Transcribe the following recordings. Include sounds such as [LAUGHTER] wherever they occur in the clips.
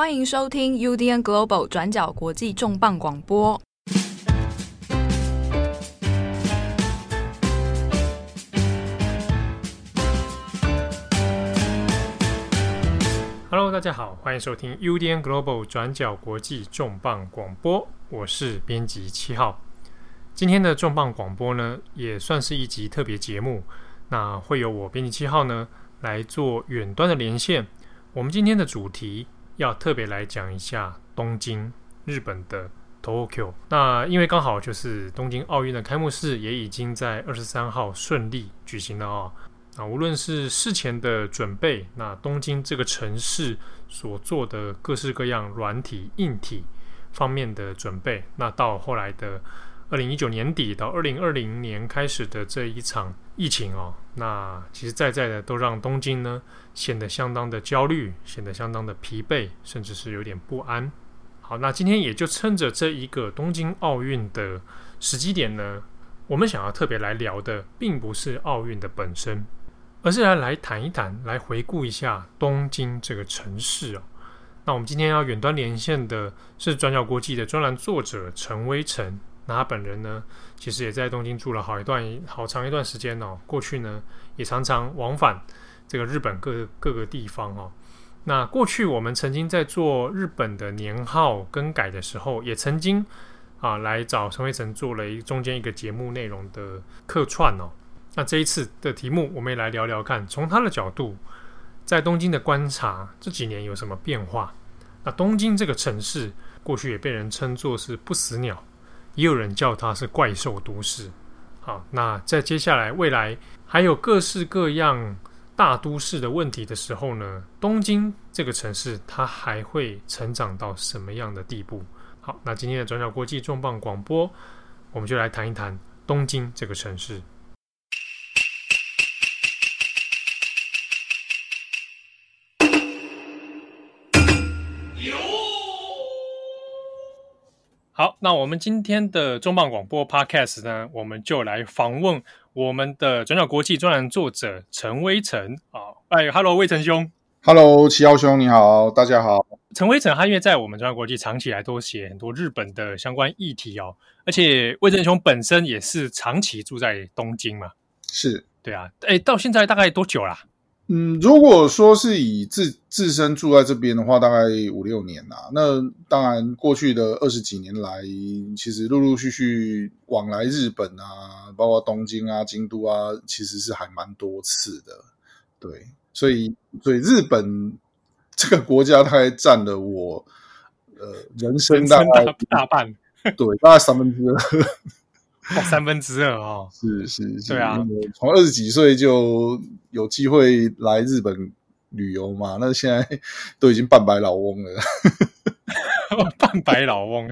欢迎收听 UDN Global 转角国际重磅广播。Hello，大家好，欢迎收听 UDN Global 转角国际重磅广播，我是编辑七号。今天的重磅广播呢，也算是一集特别节目，那会由我编辑七号呢来做远端的连线。我们今天的主题。要特别来讲一下东京，日本的 Tokyo。那因为刚好就是东京奥运的开幕式也已经在二十三号顺利举行了啊。那，无论是事前的准备，那东京这个城市所做的各式各样软体、硬体方面的准备，那到后来的。二零一九年底到二零二零年开始的这一场疫情哦，那其实在在的都让东京呢显得相当的焦虑，显得相当的疲惫，甚至是有点不安。好，那今天也就趁着这一个东京奥运的时机点呢，我们想要特别来聊的，并不是奥运的本身，而是来来谈一谈，来回顾一下东京这个城市哦。那我们今天要远端连线的是转角国际的专栏作者陈威成。那他本人呢，其实也在东京住了好一段、好长一段时间哦。过去呢，也常常往返这个日本各各个地方哦。那过去我们曾经在做日本的年号更改的时候，也曾经啊来找陈威成做了一中间一个节目内容的客串哦。那这一次的题目，我们也来聊聊看，从他的角度，在东京的观察这几年有什么变化？那东京这个城市，过去也被人称作是不死鸟。也有人叫它是怪兽都市。好，那在接下来未来还有各式各样大都市的问题的时候呢，东京这个城市它还会成长到什么样的地步？好，那今天的转角国际重磅广播，我们就来谈一谈东京这个城市。好，那我们今天的重磅广播 Podcast 呢，我们就来访问我们的转角国际专栏作者陈威成啊。哎，Hello，威成兄，Hello，七号兄，你好，大家好。陈威成他因为在我们转角国际长期来都写很多日本的相关议题哦，而且威成兄本身也是长期住在东京嘛，是对啊。哎，到现在大概多久啦？嗯，如果说是以自自身住在这边的话，大概五六年啦。那当然，过去的二十几年来，其实陆陆续续往来日本啊，包括东京啊、京都啊，其实是还蛮多次的。对，所以所以日本 [LAUGHS] 这个国家，大概占了我呃人生大概大，大半，对，大概三分之二。[LAUGHS] 三分之二哦，是是是，对啊，从二十几岁就有机会来日本旅游嘛，那现在都已经半白老翁了。[LAUGHS] 半白老翁，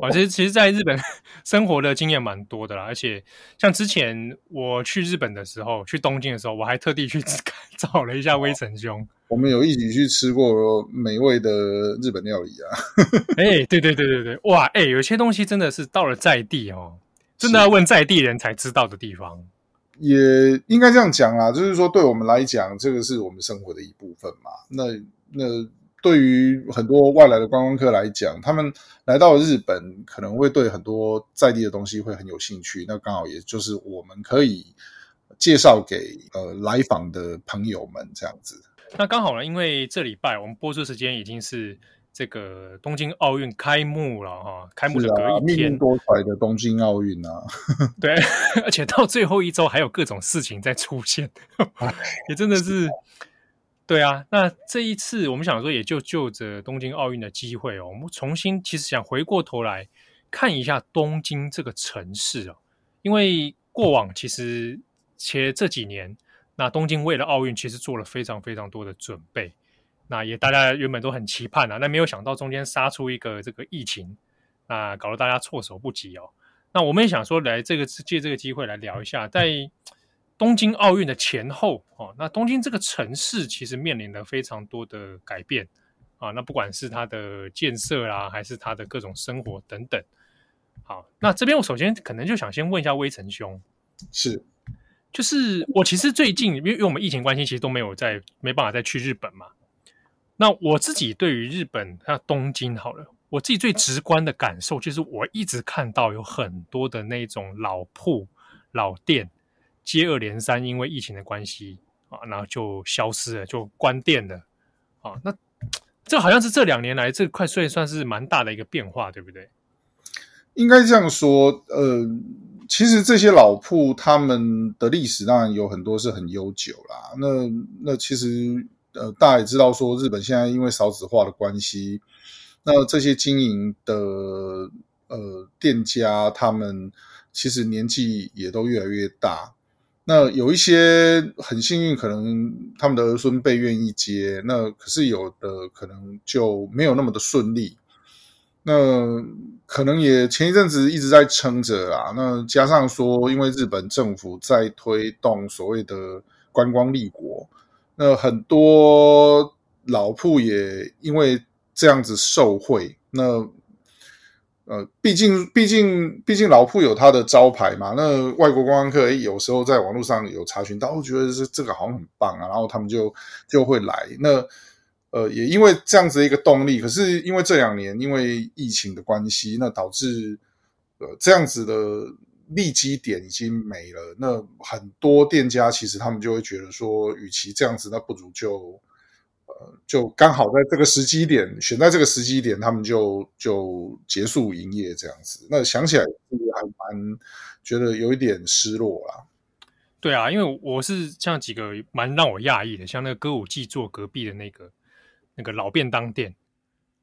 我其实其实在日本生活的经验蛮多的啦，而且像之前我去日本的时候，去东京的时候，我还特地去 [LAUGHS] 找了一下威神兄。我们有一起去吃过美味的日本料理啊！哎、欸，对对对对对，哇，哎、欸，有些东西真的是到了在地哦，真的要问在地人才知道的地方。也应该这样讲啦，就是说对我们来讲，这个是我们生活的一部分嘛。那那对于很多外来的观光客来讲，他们来到日本，可能会对很多在地的东西会很有兴趣。那刚好也就是我们可以介绍给呃来访的朋友们这样子。那刚好呢，因为这礼拜我们播出时间已经是这个东京奥运开幕了哈，开幕的隔一天，多舛的东京奥运啊，[LAUGHS] [LAUGHS] 对，而且到最后一周还有各种事情在出现，[LAUGHS] 也真的是，对啊。那这一次我们想说，也就就着东京奥运的机会哦，我们重新其实想回过头来看一下东京这个城市哦，因为过往其实且这几年。那东京为了奥运，其实做了非常非常多的准备，那也大家原本都很期盼啊，那没有想到中间杀出一个这个疫情，那搞得大家措手不及哦。那我们也想说，来这个借这个机会来聊一下，在东京奥运的前后哦，那东京这个城市其实面临了非常多的改变啊，那不管是它的建设啦，还是它的各种生活等等。好，那这边我首先可能就想先问一下威成兄，是。就是我其实最近，因为因为我们疫情关系，其实都没有在没办法再去日本嘛。那我自己对于日本，它东京好了，我自己最直观的感受就是，我一直看到有很多的那种老铺、老店接二连三，因为疫情的关系啊，然后就消失了，就关店了啊。那这好像是这两年来，这块算算是蛮大的一个变化，对不对？应该这样说，呃，其实这些老铺他们的历史当然有很多是很悠久啦。那那其实。呃，大家也知道说，日本现在因为少子化的关系，那这些经营的呃店家，他们其实年纪也都越来越大。那有一些很幸运，可能他们的儿孙辈愿意接，那可是有的可能就没有那么的顺利。那可能也前一阵子一直在撑着啊。那加上说，因为日本政府在推动所谓的观光立国。那很多老铺也因为这样子受惠，那呃，毕竟毕竟毕竟老铺有它的招牌嘛，那外国观光客有时候在网络上有查询到，我觉得这这个好像很棒啊，然后他们就就会来。那呃，也因为这样子的一个动力，可是因为这两年因为疫情的关系，那导致呃这样子的。利基点已经没了，那很多店家其实他们就会觉得说，与其这样子，那不如就呃，就刚好在这个时机点，选在这个时机点，他们就就结束营业这样子。那想起来是还蛮觉得有一点失落啦。对啊，因为我是像几个蛮让我讶异的，像那个歌舞伎座隔壁的那个那个老便当店。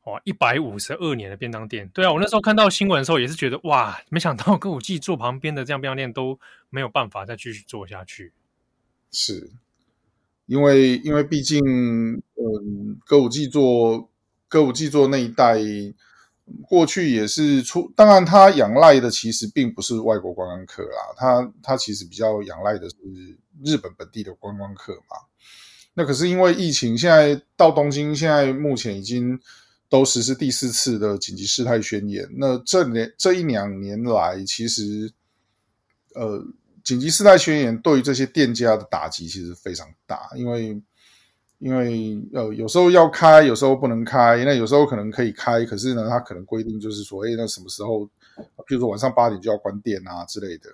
哇，一百五十二年的便当店，对啊，我那时候看到新闻的时候也是觉得哇，没想到歌舞伎座旁边的这样便当店都没有办法再继续做下去。是，因为因为毕竟，嗯，歌舞伎座歌舞伎座那一代过去也是出，当然他仰赖的其实并不是外国观光客啦，他他其实比较仰赖的是日本本地的观光客嘛。那可是因为疫情，现在到东京，现在目前已经。都实施第四次的紧急事态宣言。那这年这一两年来，其实，呃，紧急事态宣言对于这些店家的打击其实非常大，因为因为呃有时候要开，有时候不能开。那有时候可能可以开，可是呢，它可能规定就是说，哎，那什么时候，比如说晚上八点就要关店啊之类的。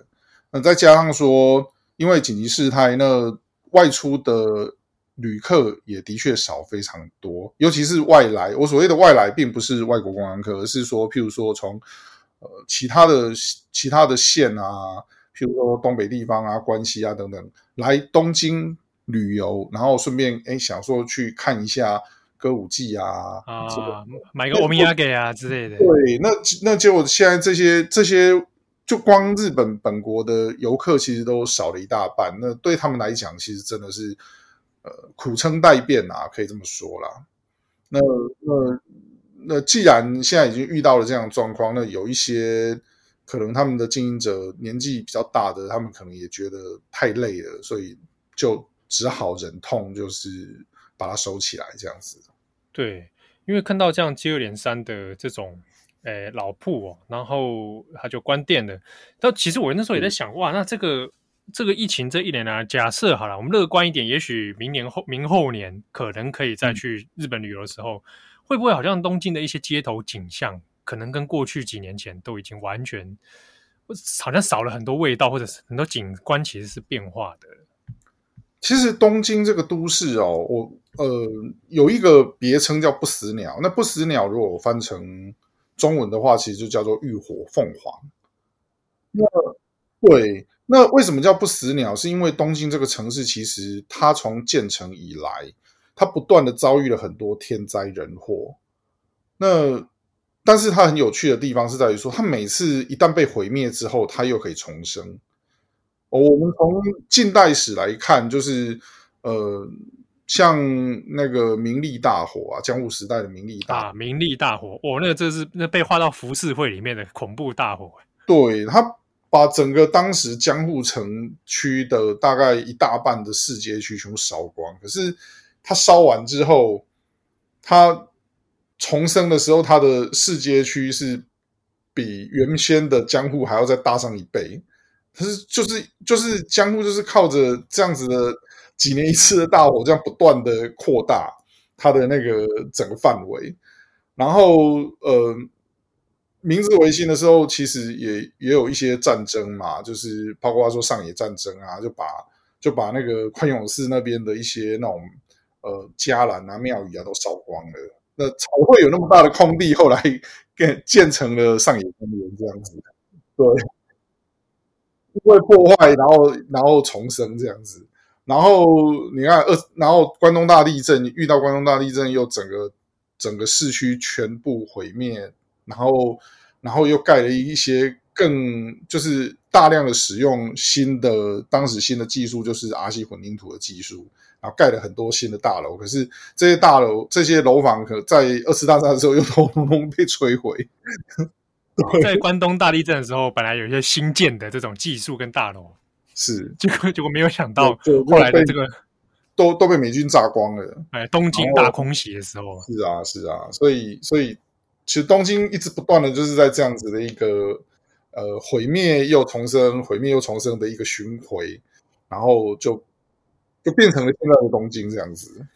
那再加上说，因为紧急事态，那外出的。旅客也的确少非常多，尤其是外来。我所谓的外来，并不是外国观光客，而是说，譬如说从呃其他的其他的县啊，譬如说东北地方啊、关西啊等等，来东京旅游，然后顺便哎想说去看一下歌舞伎啊，啊，买个欧米亚给啊之类的。对，那那就现在这些这些，就光日本本国的游客其实都少了一大半。那对他们来讲，其实真的是。呃，苦撑待变啊，可以这么说啦。那那那，既然现在已经遇到了这样的状况，那有一些可能他们的经营者年纪比较大的，他们可能也觉得太累了，所以就只好忍痛，就是把它收起来这样子。对，因为看到这样接二连三的这种诶老铺哦，然后他就关店了。但其实我那时候也在想，哇，那这个。这个疫情这一年呢，假设好了，我们乐观一点，也许明年后明后年可能可以再去日本旅游的时候，嗯、会不会好像东京的一些街头景象，可能跟过去几年前都已经完全，好像少了很多味道，或者是很多景观其实是变化的。其实东京这个都市哦，我呃有一个别称叫不死鸟，那不死鸟如果我翻成中文的话，其实就叫做浴火凤凰。那对。那为什么叫不死鸟？是因为东京这个城市，其实它从建成以来，它不断的遭遇了很多天灾人祸。那但是它很有趣的地方是在于说，它每次一旦被毁灭之后，它又可以重生。哦，我们从近代史来看，就是呃，像那个明利大火啊，江户时代的明利大火，啊，明历大火，哦，那个这是那被划到浮世绘里面的恐怖大火。对，它。把整个当时江户城区的大概一大半的市街区全部烧光，可是它烧完之后，它重生的时候，它的市街区是比原先的江户还要再大上一倍。可是就是就是江户就是靠着这样子的几年一次的大火，这样不断的扩大，它的那个整个范围。然后呃，明治维新的时候，其实也也有一些战争嘛，就是包括说上野战争啊，就把就把那个宽永寺那边的一些那种呃伽蓝啊、庙宇啊都烧光了。那才会有那么大的空地，后来 [LAUGHS] 建建成了上野公园这样子。对，因为破坏，然后然后重生这样子。然后你看二，然后关东大地震，遇到关东大地震，又整个整个市区全部毁灭，然后然后又盖了一些更就是大量的使用新的当时新的技术，就是 RC 混凝土的技术。然后盖了很多新的大楼，可是这些大楼、这些楼房，可在二次大战的时候又 [LAUGHS] 通通被摧毁。在关东大地震的时候，本来有一些新建的这种技术跟大楼，是结果结果没有想到，后来的这个都都被美军炸光了。哎，东京大空袭的时候，是啊是啊，所以所以其实东京一直不断的就是在这样子的一个呃毁灭又重生、毁灭又重生的一个巡回，然后就。就变成了现在的东京这样子，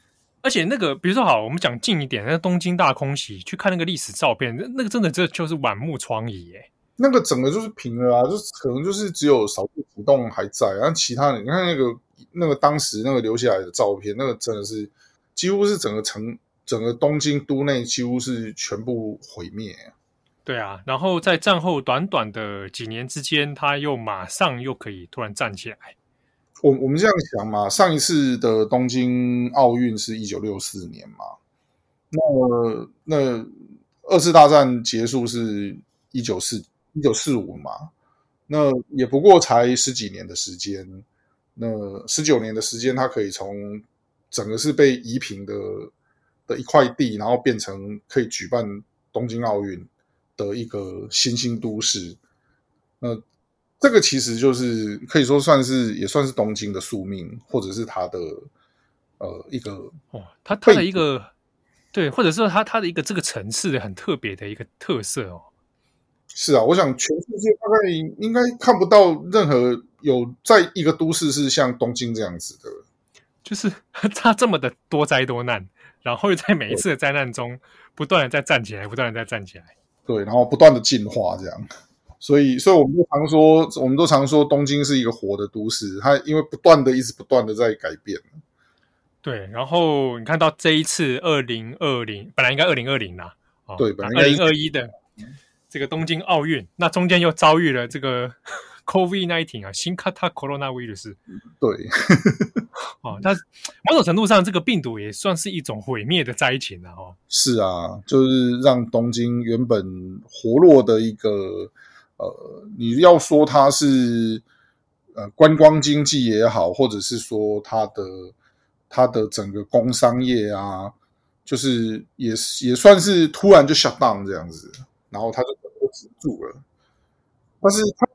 而且那个，比如说好，我们讲近一点，那东京大空袭，去看那个历史照片，那个真的这就是满目疮痍耶。那个整个就是平了啊，就是可能就是只有少数几栋还在，然后其他的，你看那个那个当时那个留下来的照片，那个真的是几乎是整个城，整个东京都内几乎是全部毁灭。对啊，然后在战后短短的几年之间，他又马上又可以突然站起来。我我们这样想嘛，上一次的东京奥运是一九六四年嘛，那那二次大战结束是一九四一九四五嘛，那也不过才十几年的时间，那十九年的时间，他可以从整个是被夷平的的一块地，然后变成可以举办东京奥运的一个新兴都市，那。这个其实就是可以说算是也算是东京的宿命，或者是它的呃一个哦，它它的一个对，或者说它它的一个这个城市的很特别的一个特色哦。是啊，我想全世界大概应该看不到任何有在一个都市是像东京这样子的，就是 [LAUGHS] 它这么的多灾多难，然后又在每一次的灾难中不断的在站起来，不断的在站起来，对，然后不断的进化这样。所以，所以我们都常说，我们都常说，东京是一个活的都市。它因为不断的、一直不断的在改变。对，然后你看到这一次二零二零，本来应该二零二零啦，对，本来二零二一的这个东京奥运，那中间又遭遇了这个 COVID-19 啊，新型コロナウイルス。对，哦，但某种程度上，这个病毒也算是一种毁灭的灾情了哦。是啊，就是让东京原本活络的一个。呃，你要说它是呃观光经济也好，或者是说它的它的整个工商业啊，就是也也算是突然就 shut down 这样子，然后它就止住了。但是它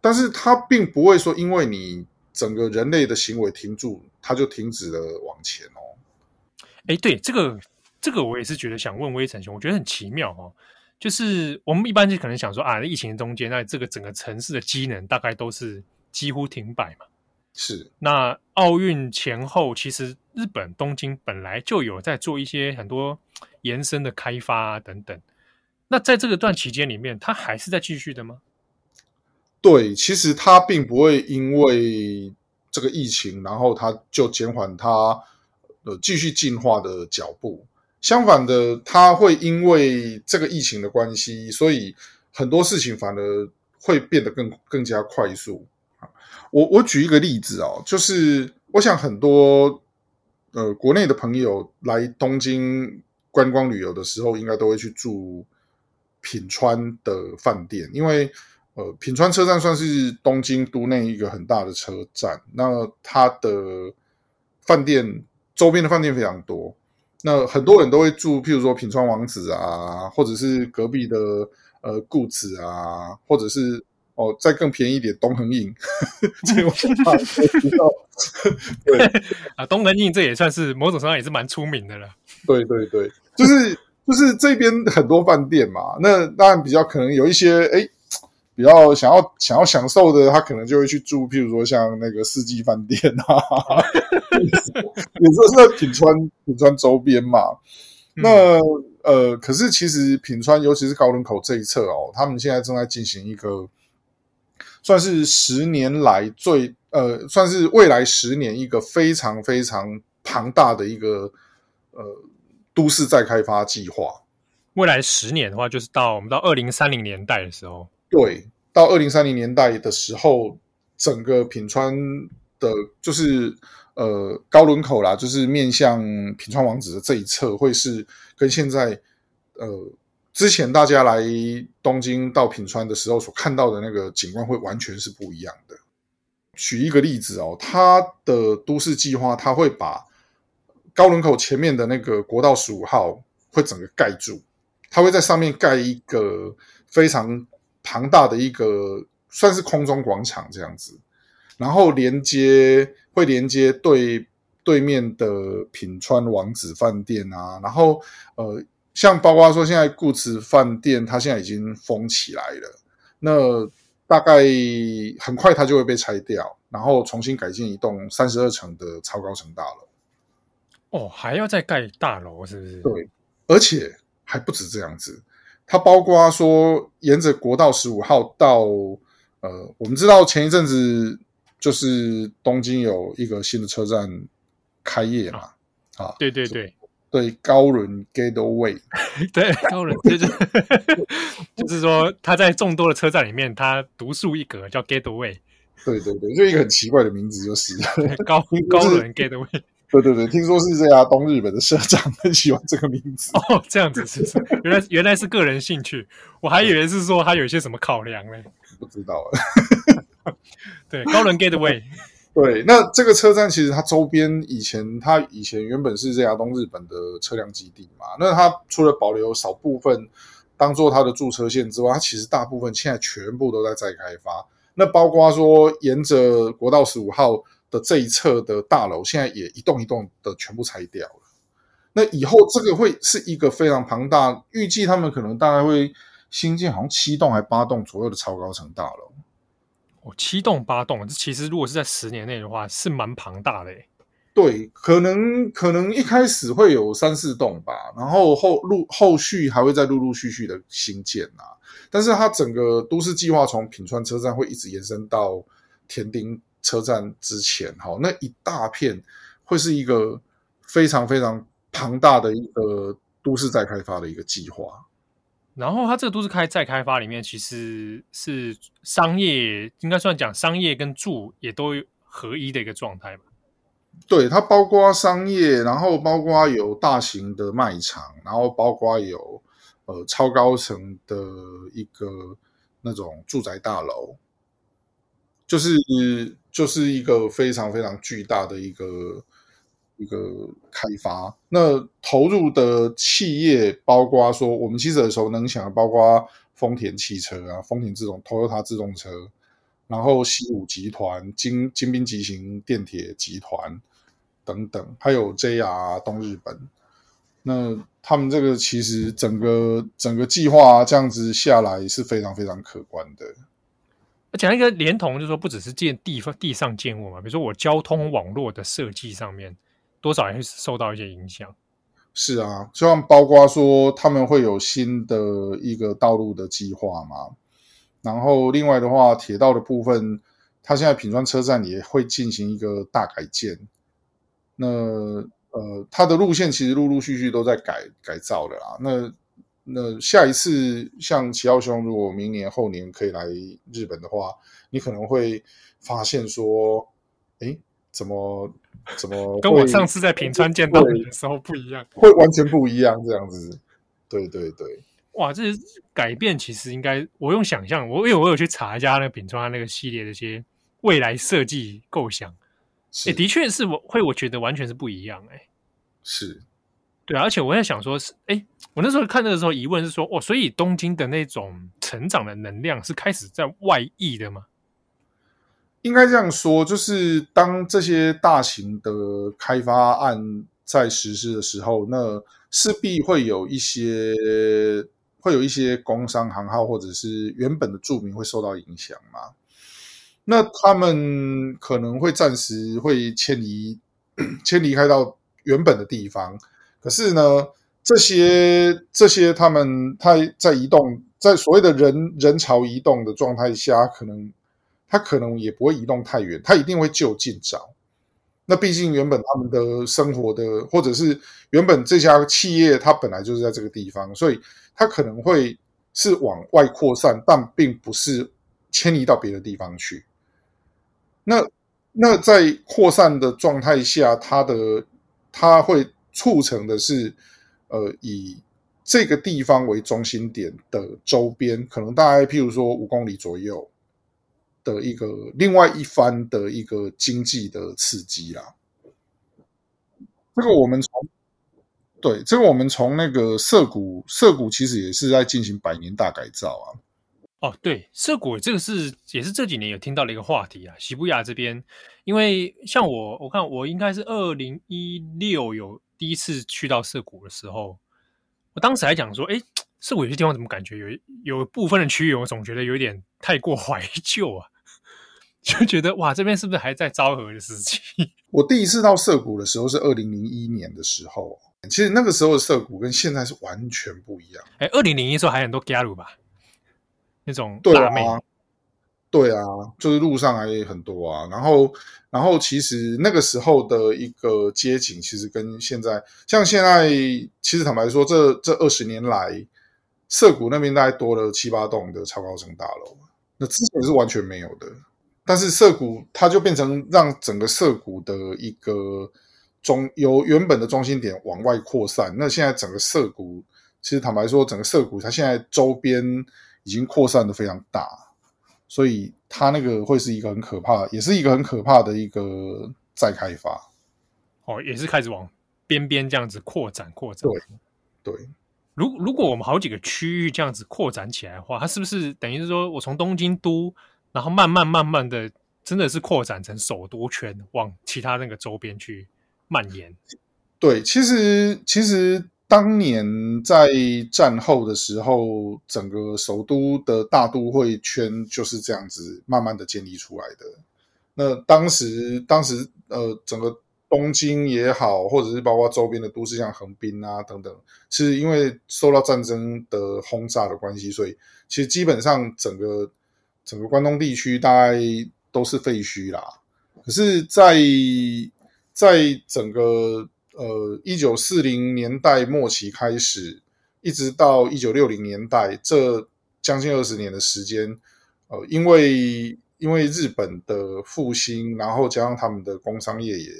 但是它并不会说，因为你整个人类的行为停住，它就停止了往前哦。哎，对，这个这个我也是觉得想问微尘兄，我觉得很奇妙哦。就是我们一般就可能想说啊，疫情中间，那这个整个城市的机能大概都是几乎停摆嘛。是。那奥运前后，其实日本东京本来就有在做一些很多延伸的开发啊等等。那在这个段期间里面，它还是在继续的吗？对，其实它并不会因为这个疫情，然后它就减缓它呃继续进化的脚步。相反的，它会因为这个疫情的关系，所以很多事情反而会变得更更加快速。我我举一个例子哦，就是我想很多呃国内的朋友来东京观光旅游的时候，应该都会去住品川的饭店，因为呃品川车站算是东京都内一个很大的车站，那它的饭店周边的饭店非常多。那很多人都会住，譬如说品川王子啊，或者是隔壁的呃故子啊，或者是哦再更便宜一点东横印，[LAUGHS] 这个我知道。[LAUGHS] 对啊，东横印这也算是某种程度上也是蛮出名的了。对对对，就是就是这边很多饭店嘛，那当然比较可能有一些哎比较想要想要享受的，他可能就会去住，譬如说像那个四季饭店啊，也说是在品川品川周边嘛。嗯、那呃，可是其实品川，尤其是高轮口这一侧哦，他们现在正在进行一个算是十年来最呃，算是未来十年一个非常非常庞大的一个呃都市再开发计划。未来十年的话，就是到我们到二零三零年代的时候。对，到二零三零年代的时候，整个品川的，就是呃高轮口啦，就是面向品川王子的这一侧，会是跟现在呃之前大家来东京到品川的时候所看到的那个景观，会完全是不一样的。举一个例子哦，它的都市计划，它会把高轮口前面的那个国道十五号会整个盖住，它会在上面盖一个非常。庞大的一个算是空中广场这样子，然后连接会连接对对面的品川王子饭店啊，然后呃，像包括说现在顾此饭店，它现在已经封起来了，那大概很快它就会被拆掉，然后重新改建一栋三十二层的超高层大楼。哦，还要再盖大楼是不是？对，而且还不止这样子。它包括说，沿着国道十五号到呃，我们知道前一阵子就是东京有一个新的车站开业嘛，啊，啊对对对。对，高轮 Gateway，[LAUGHS] 对高轮就是 [LAUGHS] 就是说，它在众多的车站里面，它独树一格，叫 Gateway，对对对，就一个很奇怪的名字，就是高 [LAUGHS] 高轮 Gateway。对对对，听说是这家东日本的社长很喜欢这个名字 [LAUGHS] 哦，这样子是是，原来原来是个人兴趣，我还以为是说他有一些什么考量呢，[LAUGHS] 不知道了。[LAUGHS] 对，高轮 Gateway，对，那这个车站其实它周边以前它以前原本是这家东日本的车辆基地嘛，那它除了保留少部分当做它的驻车线之外，它其实大部分现在全部都在再开发，那包括说沿着国道十五号。的这一侧的大楼，现在也一栋一栋的全部拆掉了。那以后这个会是一个非常庞大，预计他们可能大概会新建好像七栋还八栋左右的超高层大楼。哦，七栋八栋，这其实如果是在十年内的话，是蛮庞大的。对，可能可能一开始会有三四栋吧，然后后陆后续还会再陆陆续续的新建啊。但是它整个都市计划从品川车站会一直延伸到田町。车站之前，好，那一大片会是一个非常非常庞大的一个都市再开发的一个计划。然后，它这个都市开再开发里面，其实是商业，应该算讲商业跟住也都合一的一个状态吧？对，它包括商业，然后包括有大型的卖场，然后包括有呃超高层的一个那种住宅大楼，就是。就是一个非常非常巨大的一个一个开发，那投入的企业包括说，我们其实耳熟能想的，包括丰田汽车啊、丰田自动、Toyota 自动车，然后西武集团、京京滨急行电铁集团等等，还有 JR 东日本，那他们这个其实整个整个计划这样子下来是非常非常可观的。讲一个连同，就是说不只是建地方地上建物嘛，比如说我交通网络的设计上面，多少也会受到一些影响。是啊，就像包括说他们会有新的一个道路的计划嘛，然后另外的话，铁道的部分，它现在品川车站也会进行一个大改建。那呃，它的路线其实陆陆续续都在改改造的啦。那那下一次像齐奥兄，如果明年后年可以来日本的话，你可能会发现说，哎，怎么怎么 [LAUGHS] 跟我上次在平川见到你的时候不一样，会完全不一样这样子。对对对，哇，这改变其实应该我用想象，我因为我有去查一下那个品川那个系列的一些未来设计构想，哎，的确是我会我觉得完全是不一样，哎，是。对，而且我在想说，是哎，我那时候看那个时候疑问是说，哦，所以东京的那种成长的能量是开始在外溢的吗？应该这样说，就是当这些大型的开发案在实施的时候，那势必会有一些会有一些工商行号或者是原本的住民会受到影响嘛？那他们可能会暂时会迁移，[CLEARS THROAT] 迁离开到原本的地方。可是呢，这些这些他们他在移动，在所谓的人人潮移动的状态下，可能他可能也不会移动太远，他一定会就近找。那毕竟原本他们的生活的，或者是原本这家企业，它本来就是在这个地方，所以它可能会是往外扩散，但并不是迁移到别的地方去。那那在扩散的状态下，它的它会促成的是，呃，以这个地方为中心点的周边，可能大概譬如说五公里左右。的一个另外一番的一个经济的刺激啦，这个我们从对这个我们从那个涩谷涩谷其实也是在进行百年大改造啊。哦，对，涩谷这个是也是这几年有听到了一个话题啊。涩谷这边，因为像我我看我应该是二零一六有第一次去到涩谷的时候，我当时还讲说，哎，涩谷有些地方怎么感觉有有部分的区域，我总觉得有点太过怀旧啊。[LAUGHS] 就觉得哇，这边是不是还在昭和的时期？[LAUGHS] 我第一次到涩谷的时候是二零零一年的时候，其实那个时候的涩谷跟现在是完全不一样。哎，二零零一时候还很多 gyaru 吧，那种对啊，对啊，就是路上还很多啊。然后，然后其实那个时候的一个街景，其实跟现在，像现在，其实坦白说，这这二十年来，涩谷那边大概多了七八栋的超高层大楼，那之前是完全没有的。但是涩谷它就变成让整个涩谷的一个中由原本的中心点往外扩散。那现在整个涩谷，其实坦白说，整个涩谷它现在周边已经扩散的非常大，所以它那个会是一个很可怕，也是一个很可怕的一个再开发。哦，也是开始往边边这样子扩展扩展。对对，如如果我们好几个区域这样子扩展起来的话，它是不是等于是说我从东京都？然后慢慢慢慢的，真的是扩展成首都圈，往其他那个周边去蔓延。对，其实其实当年在战后的时候，整个首都的大都会圈就是这样子慢慢的建立出来的。那当时当时呃，整个东京也好，或者是包括周边的都市，像横滨啊等等，是因为受到战争的轰炸的关系，所以其实基本上整个。整个关东地区大概都是废墟啦，可是在，在整个呃一九四零年代末期开始，一直到一九六零年代这将近二十年的时间，呃，因为因为日本的复兴，然后加上他们的工商业也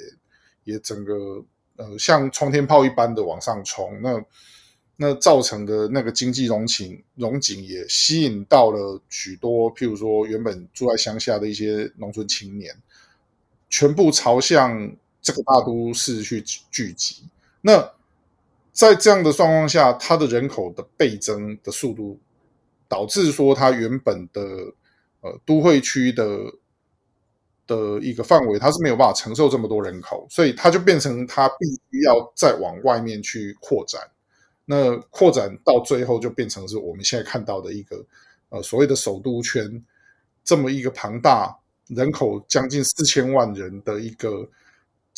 也整个呃像冲天炮一般的往上冲，那。那造成的那个经济荣情，荣景也吸引到了许多，譬如说原本住在乡下的一些农村青年，全部朝向这个大都市去聚集。那在这样的状况下，它的人口的倍增的速度，导致说它原本的呃都会区的的一个范围，它是没有办法承受这么多人口，所以它就变成它必须要再往外面去扩展。那扩展到最后就变成是我们现在看到的一个呃所谓的首都圈，这么一个庞大人口将近四千万人的一个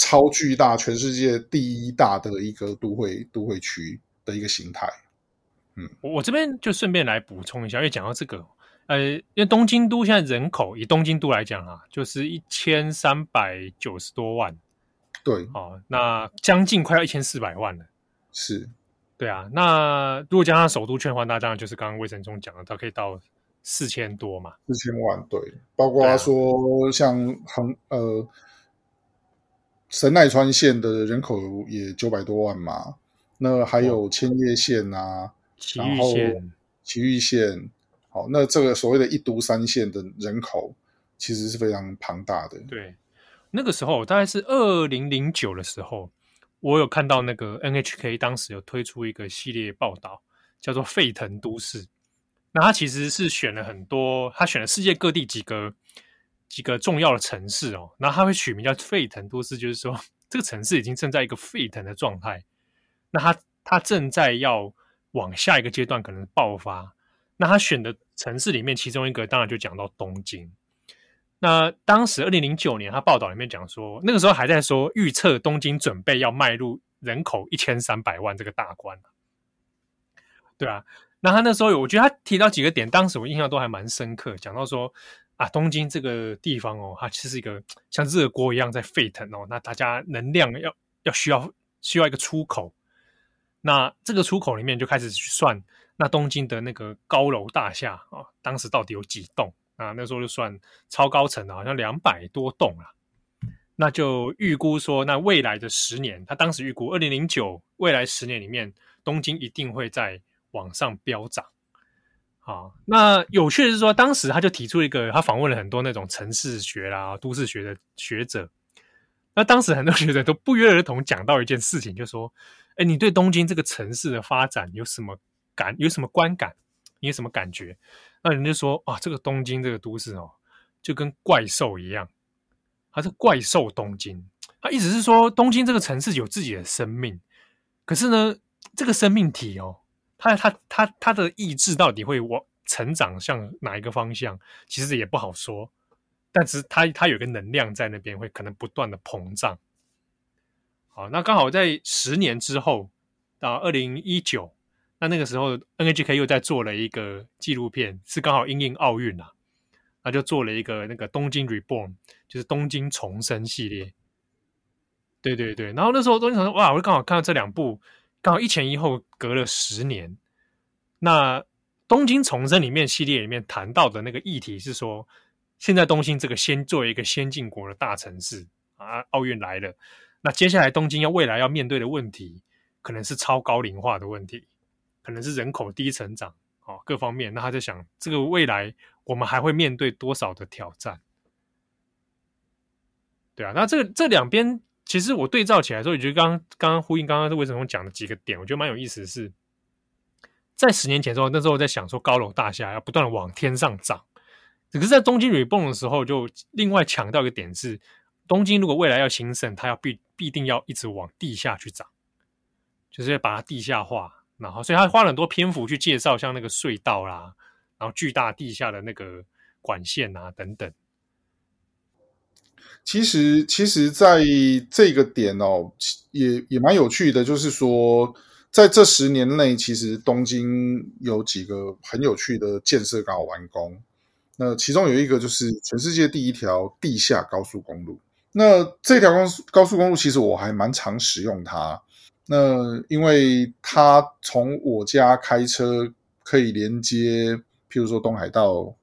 超巨大全世界第一大的一个都会都会区的一个形态。嗯，我这边就顺便来补充一下，因为讲到这个，呃，因为东京都现在人口以东京都来讲啊，就是一千三百九十多万，对，哦，那将近快要一千四百万了，是。对啊，那如果加上首都圈的话，那当然就是刚刚魏晨中讲的，它可以到四千多嘛，四千万对，包括他说像横、啊、呃神奈川县的人口也九百多万嘛，那还有千叶县啊，埼玉县，埼玉县，好，那这个所谓的一都三县的人口其实是非常庞大的。对，那个时候大概是二零零九的时候。我有看到那个 NHK 当时有推出一个系列报道，叫做《沸腾都市》。那他其实是选了很多，他选了世界各地几个几个重要的城市哦。然后他会取名叫“沸腾都市”，就是说这个城市已经正在一个沸腾的状态。那他他正在要往下一个阶段可能爆发。那他选的城市里面，其中一个当然就讲到东京。那当时二零零九年，他报道里面讲说，那个时候还在说预测东京准备要迈入人口一千三百万这个大关。对啊，那他那时候，我觉得他提到几个点，当时我印象都还蛮深刻。讲到说啊，东京这个地方哦，它其实一个像热锅一样在沸腾哦，那大家能量要要需要需要一个出口。那这个出口里面就开始去算，那东京的那个高楼大厦啊，当时到底有几栋？啊，那时候就算超高层的，好像两百多栋啊。那就预估说，那未来的十年，他当时预估二零零九未来十年里面，东京一定会在往上飙涨。好，那有趣的是说，当时他就提出一个，他访问了很多那种城市学啦、都市学的学者。那当时很多学者都不约而同讲到一件事情，就说：“哎，你对东京这个城市的发展有什么感？有什么观感？你有什么感觉？”那人就说啊，这个东京这个都市哦，就跟怪兽一样，它是怪兽东京。他意思是说，东京这个城市有自己的生命，可是呢，这个生命体哦，他他他他的意志到底会往成长向哪一个方向，其实也不好说。但是他他有个能量在那边，会可能不断的膨胀。好，那刚好在十年之后，到二零一九。那那个时候，NHK 又在做了一个纪录片，是刚好因应奥运啊，那就做了一个那个东京 Reborn，就是东京重生系列。对对对，然后那时候东京重生，哇，我刚好看到这两部，刚好一前一后隔了十年。那东京重生里面系列里面谈到的那个议题是说，现在东京这个先作为一个先进国的大城市啊，奥运来了，那接下来东京要未来要面对的问题，可能是超高龄化的问题。可能是人口低成长，哦，各方面，那他在想，这个未来我们还会面对多少的挑战？对啊，那这这两边其实我对照起来的时候，我觉得刚刚刚刚呼应刚刚这魏成功讲的几个点，我觉得蛮有意思的是，在十年前的时候，那时候我在想说高楼大厦要不断的往天上涨，可是，在东京 reborn 的时候，就另外强调一个点是，东京如果未来要兴盛，它要必必定要一直往地下去涨，就是要把它地下化。然后，所以他花了很多篇幅去介绍，像那个隧道啦，然后巨大地下的那个管线啊等等。其实，其实，在这个点哦，也也蛮有趣的，就是说，在这十年内，其实东京有几个很有趣的建设刚好完工。那其中有一个就是全世界第一条地下高速公路。那这条高速高速公路，其实我还蛮常使用它。那因为它从我家开车可以连接，譬如说东海道，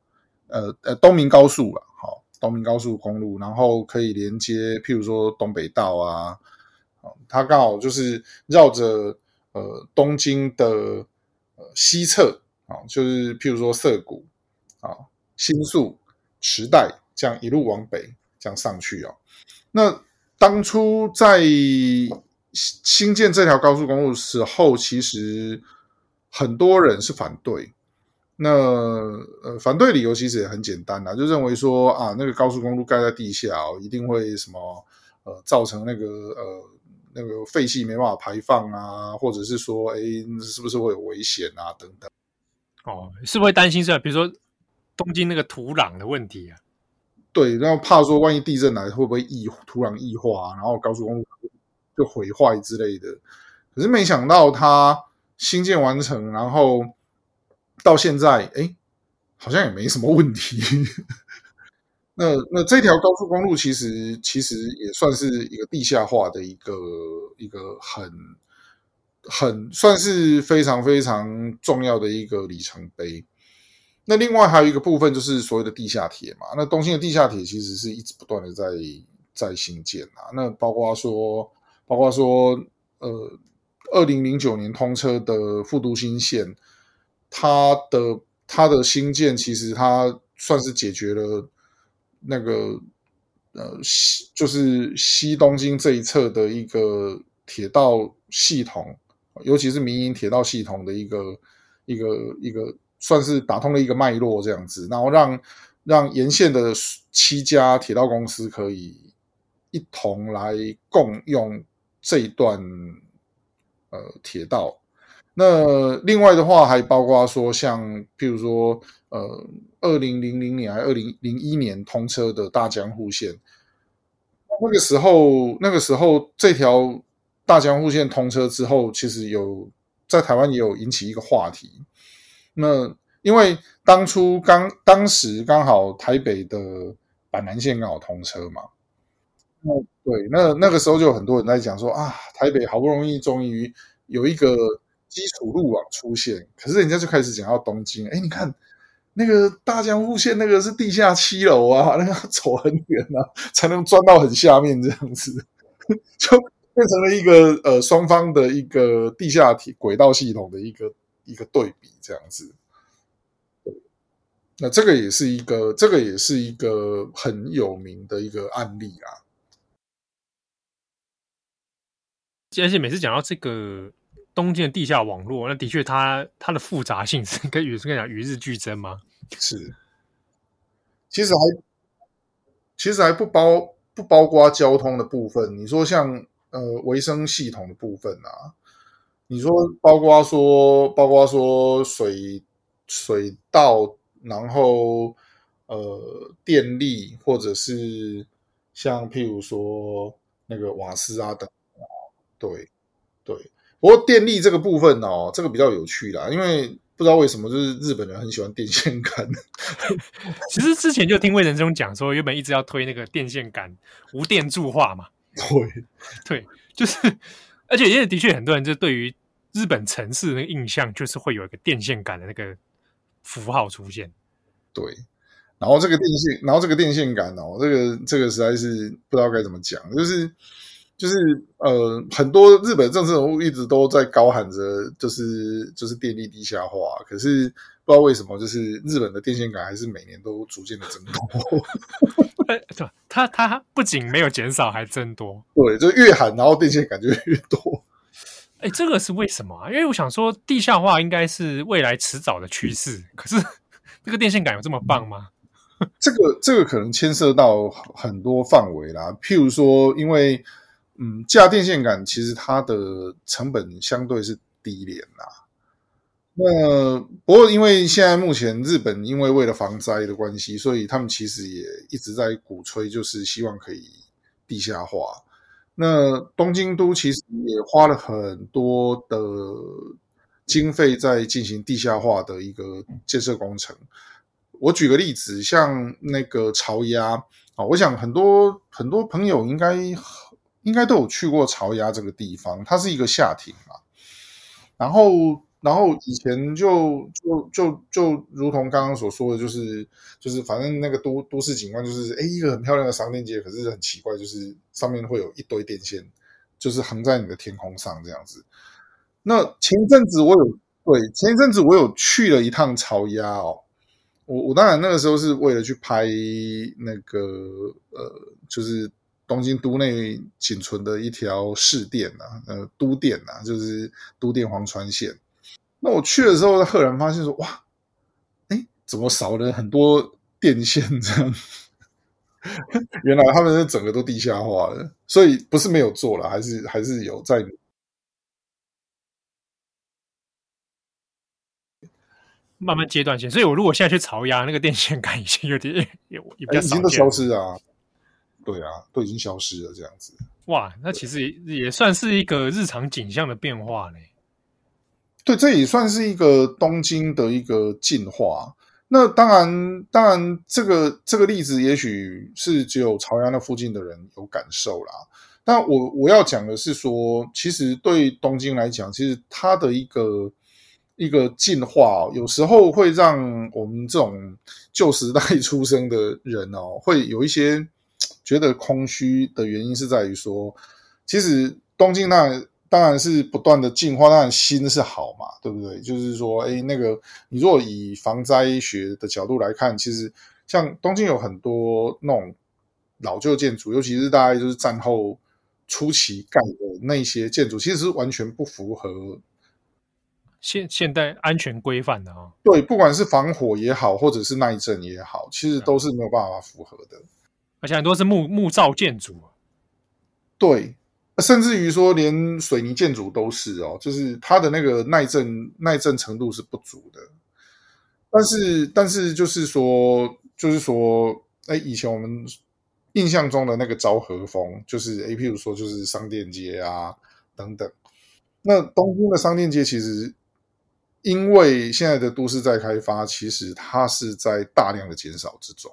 呃呃东明高速了，好，东明高速公路，然后可以连接，譬如说东北道啊，啊它刚好就是绕着呃东京的呃西侧啊，就是譬如说涩谷啊、新宿、池袋这样一路往北这样上去哦。那当初在新建这条高速公路时候，其实很多人是反对。那呃，反对理由其实也很简单啦，就认为说啊，那个高速公路盖在地下哦，一定会什么呃，造成那个呃那个废气没办法排放啊，或者是说，哎，是不是会有危险啊等等。哦，是不是会担心是吧？比如说东京那个土壤的问题啊？对，然后怕说万一地震来会不会异土壤异化，然后高速公路。就毁坏之类的，可是没想到它新建完成，然后到现在，哎，好像也没什么问题。[LAUGHS] 那那这条高速公路其实其实也算是一个地下化的一个一个很很算是非常非常重要的一个里程碑。那另外还有一个部分就是所谓的地下铁嘛，那东京的地下铁其实是一直不断的在在兴建啊，那包括说。包括说，呃，二零零九年通车的副都心线，它的它的新建其实它算是解决了那个呃西就是西东京这一侧的一个铁道系统，尤其是民营铁道系统的一个一个一个算是打通了一个脉络这样子，然后让让沿线的七家铁道公司可以一同来共用。这一段呃铁道，那另外的话，还包括说像譬如说，呃，二零零零年还二零零一年通车的大江户线，那个时候，那个时候这条大江户线通车之后，其实有在台湾也有引起一个话题。那因为当初刚当时刚好台北的板南线刚好通车嘛。那对，那那个时候就有很多人在讲说啊，台北好不容易终于有一个基础路网出现，可是人家就开始讲到东京，哎，你看那个大江户线那个是地下七楼啊，那个走很远啊，才能钻到很下面这样子，[LAUGHS] 就变成了一个呃双方的一个地下铁轨道系统的一个一个对比这样子。那这个也是一个，这个也是一个很有名的一个案例啊。而且每次讲到这个东京的地下网络，那的确它它的复杂性是 [LAUGHS] 跟与是跟讲与日俱增吗？是，其实还其实还不包不包括交通的部分。你说像呃维生系统的部分啊，你说包括说包括说水水道，然后呃电力，或者是像譬如说那个瓦斯啊等。对，对，不过电力这个部分哦，这个比较有趣啦，因为不知道为什么，就是日本人很喜欢电线杆。[LAUGHS] 其实之前就听魏仁中讲说，原本一直要推那个电线杆无电柱化嘛。对，对，就是，而且因为的确很多人就对于日本城市的那个印象，就是会有一个电线杆的那个符号出现。对，然后这个电线，然后这个电线杆哦，这个这个实在是不知道该怎么讲，就是。就是呃，很多日本政治人物一直都在高喊着，就是就是电力地下化。可是不知道为什么，就是日本的电线杆还是每年都逐渐的增多。[LAUGHS] 对，它它不仅没有减少，还增多。对，就越喊，然后电线杆就越多。哎，这个是为什么啊？因为我想说，地下化应该是未来迟早的趋势。可是这个电线杆有这么棒吗？这个这个可能牵涉到很多范围啦，譬如说，因为。嗯，架电线杆其实它的成本相对是低廉啦。那不过因为现在目前日本因为为了防灾的关系，所以他们其实也一直在鼓吹，就是希望可以地下化。那东京都其实也花了很多的经费在进行地下化的一个建设工程。我举个例子，像那个巢鸭啊，我想很多很多朋友应该。应该都有去过潮鸭这个地方，它是一个下町嘛。然后，然后以前就就就就如同刚刚所说的，就是就是反正那个都都市景观就是，哎，一个很漂亮的商店街，可是很奇怪，就是上面会有一堆电线，就是横在你的天空上这样子。那前一阵子我有对前一阵子我有去了一趟潮鸭哦，我我当然那个时候是为了去拍那个呃，就是。东京都内仅存的一条市电呐、啊，呃，都电呐、啊，就是都电黄川线。那我去的时候，赫然发现说，哇，哎，怎么少了很多电线？这样，[LAUGHS] 原来他们是整个都地下化了，所以不是没有做了，还是还是有在慢慢阶段性。所以我如果现在去朝鸭，那个电线杆已经有点已经都消失啊。对啊，都已经消失了，这样子。哇，那其实也，也算是一个日常景象的变化嘞。对，这也算是一个东京的一个进化。那当然，当然，这个这个例子也许是只有朝阳那附近的人有感受啦。但我我要讲的是说，其实对东京来讲，其实它的一个一个进化，有时候会让我们这种旧时代出生的人哦，会有一些。觉得空虚的原因是在于说，其实东京当然当然是不断的进化，当然新是好嘛，对不对？就是说，哎，那个你如果以防灾学的角度来看，其实像东京有很多那种老旧建筑，尤其是大概就是战后初期盖的那些建筑，其实是完全不符合现现代安全规范的啊。对，不管是防火也好，或者是耐震也好，其实都是没有办法符合的。而且很多是木木造建筑，对，甚至于说连水泥建筑都是哦，就是它的那个耐震耐震程度是不足的。但是，但是就是说，就是说，哎，以前我们印象中的那个昭和风，就是哎，譬如说，就是商店街啊等等。那东京的商店街其实，因为现在的都市在开发，其实它是在大量的减少之中。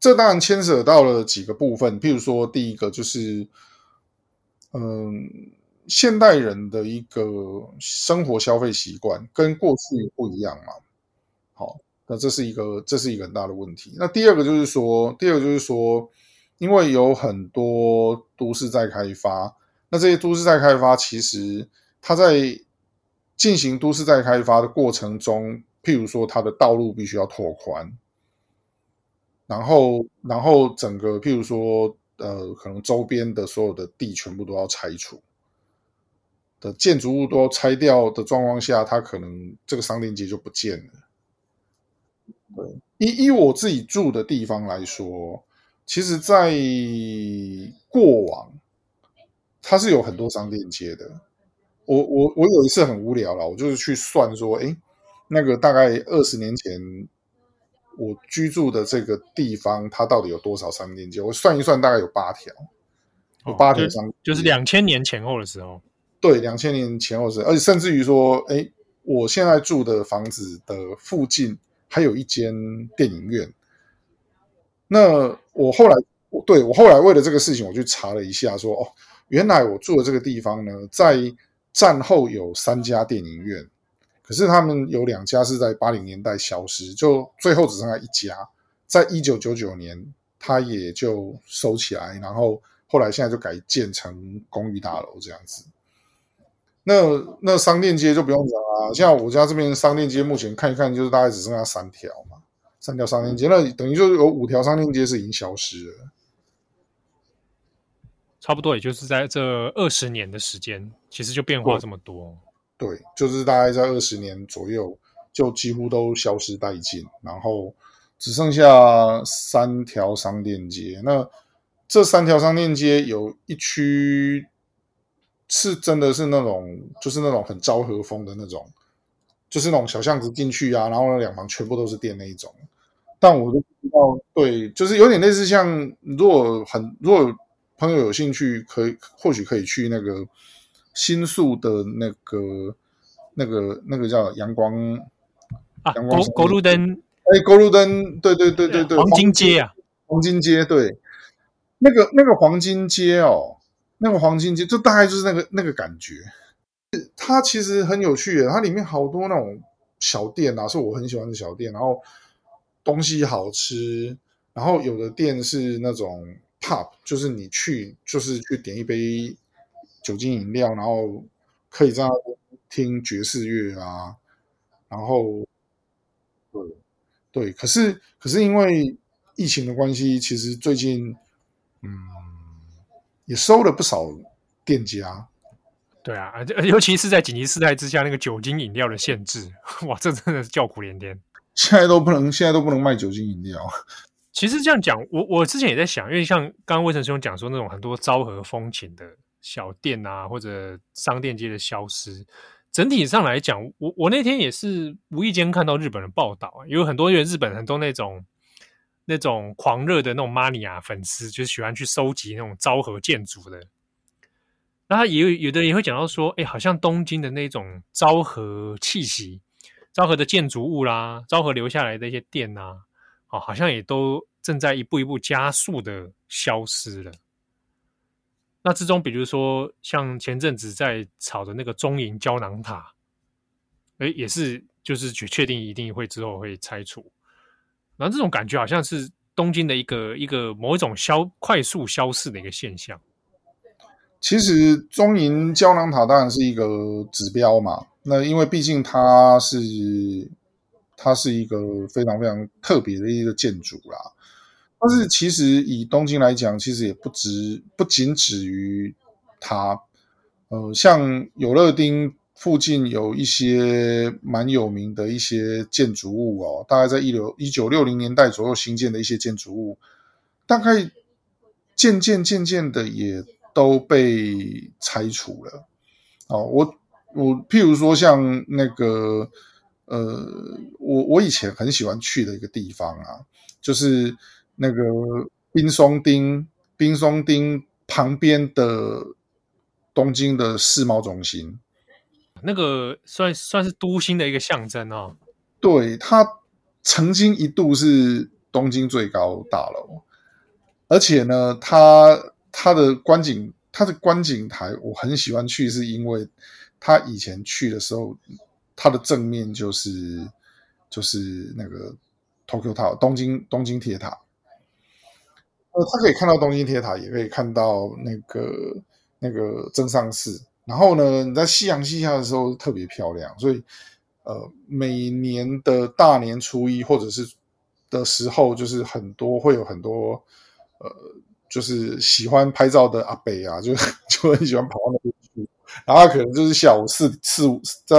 这当然牵扯到了几个部分，譬如说，第一个就是。嗯，现代人的一个生活消费习惯跟过去不一样嘛。好，那这是一个这是一个很大的问题。那第二个就是说，第二个就是说，因为有很多都市在开发，那这些都市在开发，其实它在进行都市在开发的过程中，譬如说它的道路必须要拓宽，然后然后整个譬如说。呃，可能周边的所有的地全部都要拆除的建筑物都要拆掉的状况下，它可能这个商店街就不见了。对，以以我自己住的地方来说，其实，在过往它是有很多商店街的。我我我有一次很无聊了，我就是去算说，哎，那个大概二十年前。我居住的这个地方，它到底有多少商店街？我算一算，大概有八条，有八条商就是两千年前后的时候。对，两千年前后是，而且甚至于说，哎，我现在住的房子的附近还有一间电影院。那我后来，对，我后来为了这个事情，我去查了一下，说，哦，原来我住的这个地方呢，在战后有三家电影院。可是他们有两家是在八零年代消失，就最后只剩下一家，在一九九九年，它也就收起来，然后后来现在就改建成公寓大楼这样子。那那商店街就不用讲了，像我家这边商店街目前看一看，就是大概只剩下三条嘛，三条商店街，那等于就是有五条商店街是已经消失了。差不多也就是在这二十年的时间，其实就变化这么多。对，就是大概在二十年左右，就几乎都消失殆尽，然后只剩下三条商店街。那这三条商店街有一区是真的是那种，就是那种很昭和风的那种，就是那种小巷子进去啊，然后两旁全部都是店那一种。但我都不知道，对，就是有点类似像，如果很如果朋友有兴趣，可以或许可以去那个。新宿的那个、那个、那个叫阳光啊，阳光勾路灯，哎，国路灯，对对对对对，黄金街啊，黄金街，对，那个那个黄金街哦，那个黄金街，就大概就是那个那个感觉。它其实很有趣的，它里面好多那种小店啊，是我很喜欢的小店，然后东西好吃，然后有的店是那种 pub，就是你去就是去点一杯。酒精饮料，然后可以在那听爵士乐啊，然后对对，可是可是因为疫情的关系，其实最近嗯也收了不少店家。对啊，尤其是在紧急事态之下，那个酒精饮料的限制，[LAUGHS] 哇，这真的是叫苦连天。[LAUGHS] 现在都不能，现在都不能卖酒精饮料。其实这样讲，我我之前也在想，因为像刚刚魏晨兄讲说那种很多昭和风情的。小店啊，或者商店街的消失，整体上来讲，我我那天也是无意间看到日本的报道，有很多人日本很多那种那种狂热的那种 mania 粉丝，就是喜欢去收集那种昭和建筑的。那也有有的人也会讲到说，哎，好像东京的那种昭和气息、昭和的建筑物啦，昭和留下来的一些店呐，哦，好像也都正在一步一步加速的消失了。那之中，比如说像前阵子在炒的那个中银胶囊塔，诶，也是就是确确定一定会之后会拆除。然后这种感觉好像是东京的一个一个某一种消快速消逝的一个现象。其实中银胶囊塔当然是一个指标嘛，那因为毕竟它是它是一个非常非常特别的一个建筑啦。但是其实以东京来讲，其实也不止不仅止于它。呃，像有乐町附近有一些蛮有名的一些建筑物哦，大概在一六一九六零年代左右兴建的一些建筑物，大概渐渐渐渐的也都被拆除了。哦，我我譬如说像那个呃，我我以前很喜欢去的一个地方啊，就是那个冰松町，冰松町旁边的东京的世贸中心，那个算算是都心的一个象征哦。对，它曾经一度是东京最高大楼，而且呢，它它的观景。它的观景台我很喜欢去，是因为它以前去的时候，它的正面就是就是那个 Tokyo Tower 东京东京铁塔。呃，它可以看到东京铁塔，也可以看到那个那个增上寺。然后呢，你在夕阳西下的时候特别漂亮，所以呃，每年的大年初一或者是的时候，就是很多会有很多呃。就是喜欢拍照的阿北啊，就 [LAUGHS] 就很喜欢跑到那边，然后可能就是下午四四五在，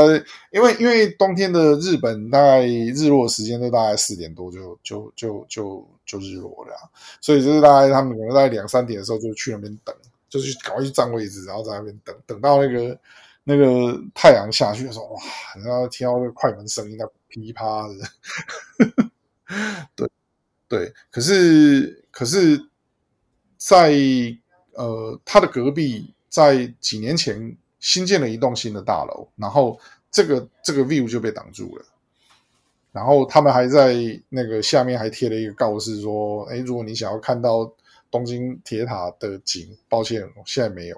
因为因为冬天的日本大概日落时间都大概四点多就就就就就日落了，所以就是大概他们可能在两三点的时候就去那边等，就是赶快去占位置，然后在那边等等到那个那个太阳下去的时候，哇，然后听到那个快门声音，在噼啪的，[LAUGHS] 对对，可是可是。在呃，他的隔壁，在几年前新建了一栋新的大楼，然后这个这个 view 就被挡住了。然后他们还在那个下面还贴了一个告示说：“哎，如果你想要看到东京铁塔的景，抱歉，现在没有。”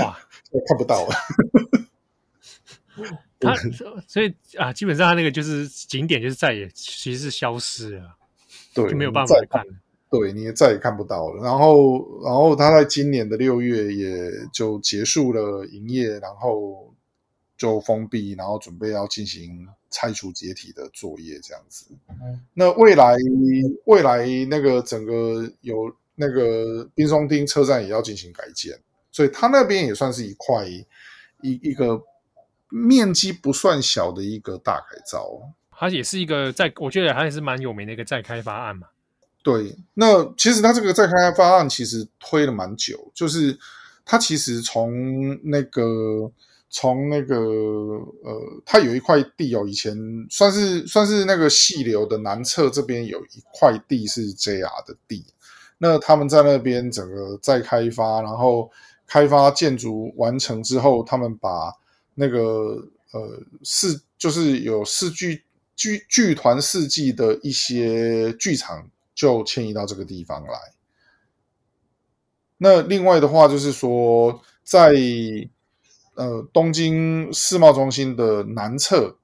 哇，[LAUGHS] 看不到了。他所以啊，基本上他那个就是景点，就是再也其实是消失了，对，就没有办法看了。对，你也再也看不到了。然后，然后他在今年的六月也就结束了营业，然后就封闭，然后准备要进行拆除解体的作业，这样子。嗯、那未来，未来那个整个有那个冰松町车站也要进行改建，所以他那边也算是一块一一个面积不算小的一个大改造。它也是一个在，我觉得它也是蛮有名的一个再开发案嘛。对，那其实他这个再开发案其实推了蛮久，就是他其实从那个从那个呃，他有一块地哦，以前算是算是那个细流的南侧这边有一块地是 JR 的地，那他们在那边整个再开发，然后开发建筑完成之后，他们把那个呃四就是有四剧剧剧团四季的一些剧场。就迁移到这个地方来。那另外的话，就是说，在呃东京世贸中心的南侧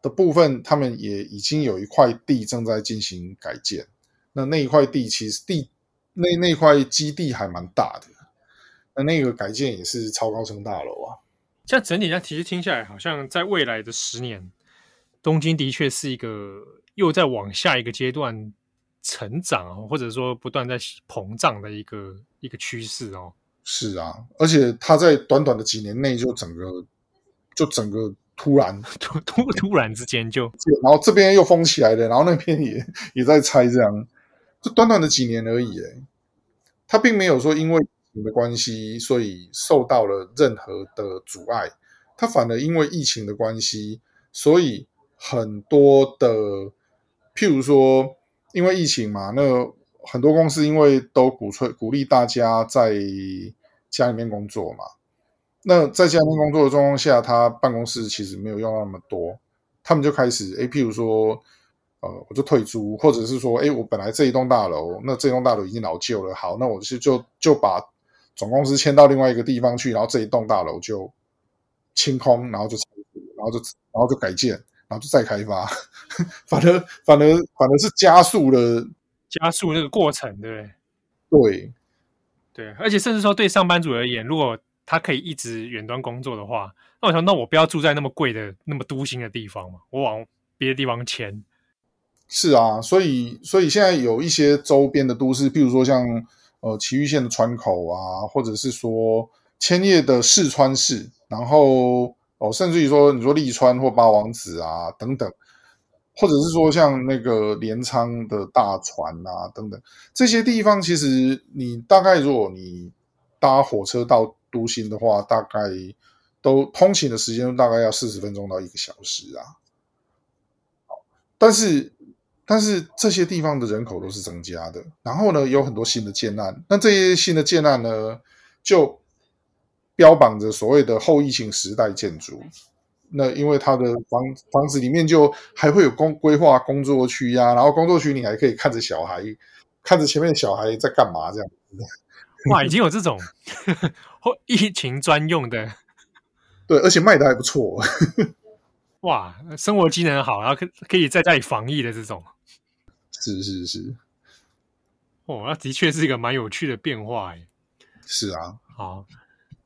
的部分，他们也已经有一块地正在进行改建。那那一块地其实地那那块基地还蛮大的。那那个改建也是超高层大楼啊。像整体上其实听下来，好像在未来的十年，东京的确是一个又在往下一个阶段。成长或者说不断在膨胀的一个一个趋势哦。是啊，而且它在短短的几年内就整个就整个突然 [LAUGHS] 突突突然之间就，然后这边又封起来了，然后那边也也在拆，这样就短短的几年而已。诶，它并没有说因为疫情的关系，所以受到了任何的阻碍，它反而因为疫情的关系，所以很多的，譬如说。因为疫情嘛，那很多公司因为都鼓吹鼓励大家在家里面工作嘛，那在家里面工作的状况下，他办公室其实没有用那么多，他们就开始诶，譬如说，呃，我就退租，或者是说，诶，我本来这一栋大楼，那这栋大楼已经老旧了，好，那我是就就把总公司迁到另外一个地方去，然后这一栋大楼就清空，然后就然后就然后就改建。然后就再开发，[LAUGHS] 反而反而反而是加速了加速那个过程，对对对，而且甚至说对上班族而言，如果他可以一直远端工作的话，那我想，那我不要住在那么贵的那么都心的地方嘛，我往别的地方迁。是啊，所以所以现在有一些周边的都市，譬如说像呃崎玉县的川口啊，或者是说千叶的四川市，然后。哦，甚至于说，你说利川或八王子啊，等等，或者是说像那个镰仓的大船啊，等等，这些地方，其实你大概如果你搭火车到都心的话，大概都通勤的时间大概要四十分钟到一个小时啊。但是，但是这些地方的人口都是增加的，然后呢，有很多新的建案。那这些新的建案呢，就标榜着所谓的后疫情时代建筑。那因为它的房房子里面就还会有工规划工作区呀、啊，然后工作区你还可以看着小孩，看着前面的小孩在干嘛这样子。[LAUGHS] 哇，已经有这种 [LAUGHS] 后疫情专用的，对，而且卖的还不错。[LAUGHS] 哇，生活机能好，然后可可以在家里防疫的这种，是是是。哦，那的确是一个蛮有趣的变化哎。是啊，好。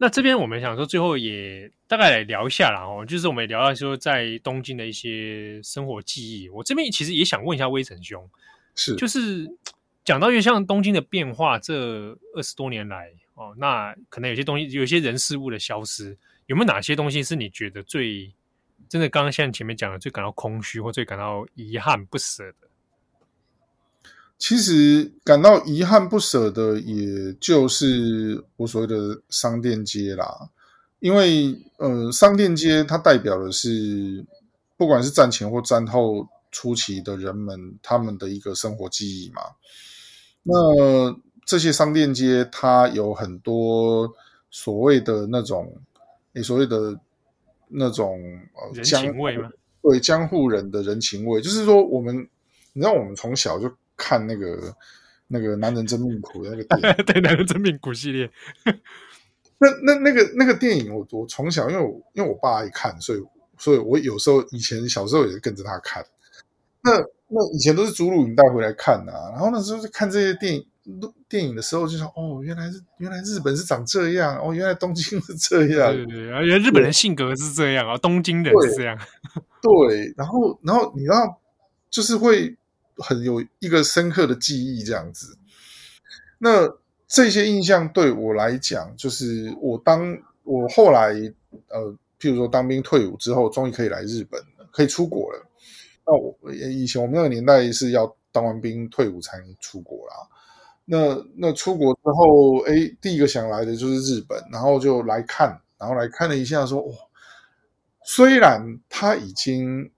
那这边我们想说，最后也大概来聊一下啦哦，就是我们聊到说在东京的一些生活记忆。我这边其实也想问一下威臣兄，是就是讲到，因为像东京的变化，这二十多年来哦，那可能有些东西，有些人事物的消失，有没有哪些东西是你觉得最真的？刚刚像前面讲的，最感到空虚或最感到遗憾不舍的？其实感到遗憾不舍的，也就是我所谓的商店街啦。因为呃，商店街它代表的是，不管是战前或战后初期的人们他们的一个生活记忆嘛。那这些商店街它有很多所谓的那种，你，所谓的那种呃人情味吗？对，江户人的人情味，就是说我们，你知道我们从小就。看那个那个男人真命苦的那个电影，[LAUGHS] 对，男人真命苦系列。[LAUGHS] 那那那个那个电影我，我我从小因为我因为我爸爱看，所以所以我有时候以前小时候也是跟着他看。那那以前都是租录影带回来看啊，然后那时候看这些电影电影的时候，就说哦，原来是原来日本是长这样，哦，原来东京是这样，对对对，原来日本人性格是这样啊，东京人是这样。对，对，然后然后你知道就是会。很有一个深刻的记忆，这样子。那这些印象对我来讲，就是我当我后来呃，譬如说当兵退伍之后，终于可以来日本了，可以出国了。那我以前我们那个年代是要当完兵退伍才能出国啦。那那出国之后，哎，第一个想来的就是日本，然后就来看，然后来看了一下，说哇，虽然他已经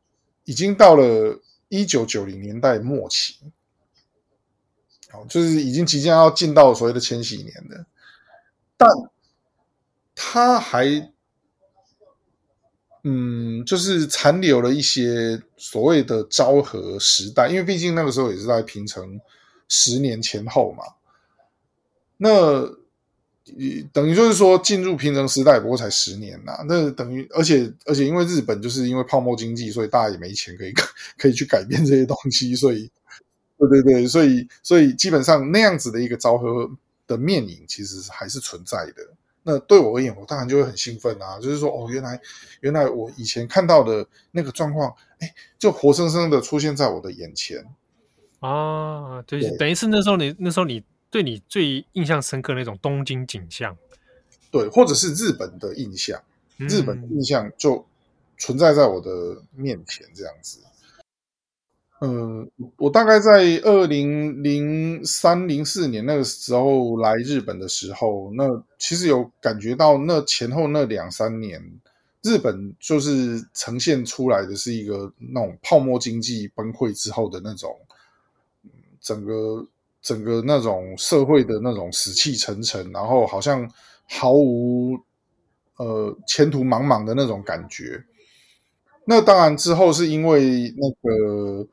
已经到了。一九九零年代末期，哦，就是已经即将要进到所谓的千禧年了，但他还，嗯，就是残留了一些所谓的昭和时代，因为毕竟那个时候也是在平成十年前后嘛，那。等于就是说，进入平成时代不过才十年呐、啊，那等于而且而且因为日本就是因为泡沫经济，所以大家也没钱可以可以去改变这些东西，所以对对对，所以所以基本上那样子的一个昭和的面影其实还是存在的。那对我而言，我当然就会很兴奋啊，就是说哦，原来原来我以前看到的那个状况，哎，就活生生的出现在我的眼前啊，对，对等于是那时候你那时候你。对你最印象深刻的那种东京景象，对，或者是日本的印象，嗯、日本的印象就存在在我的面前，这样子。嗯，我大概在二零零三零四年那个时候来日本的时候，那其实有感觉到那前后那两三年，日本就是呈现出来的是一个那种泡沫经济崩溃之后的那种，整个。整个那种社会的那种死气沉沉，然后好像毫无呃前途茫茫的那种感觉。那当然之后是因为那个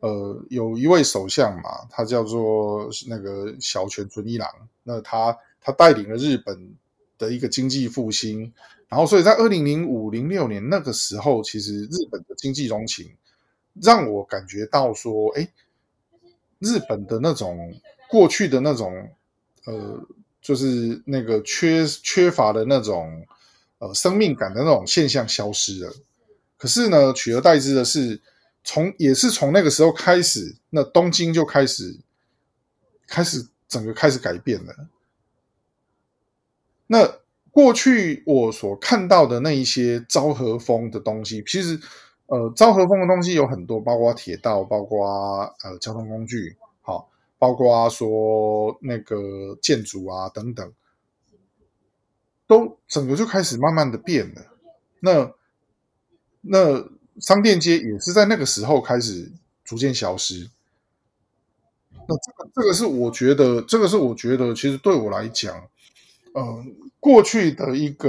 呃有一位首相嘛，他叫做那个小泉纯一郎，那他他带领了日本的一个经济复兴，然后所以在二零零五零六年那个时候，其实日本的经济荣情让我感觉到说，哎。日本的那种过去的那种，呃，就是那个缺缺乏的那种，呃，生命感的那种现象消失了。可是呢，取而代之的是，从也是从那个时候开始，那东京就开始开始整个开始改变了。那过去我所看到的那一些昭和风的东西，其实。呃，昭和风的东西有很多，包括铁道，包括呃交通工具，好，包括说那个建筑啊等等。都整个就开始慢慢的变了。那那商店街也是在那个时候开始逐渐消失。那这个这个是我觉得，这个是我觉得，其实对我来讲，嗯、呃，过去的一个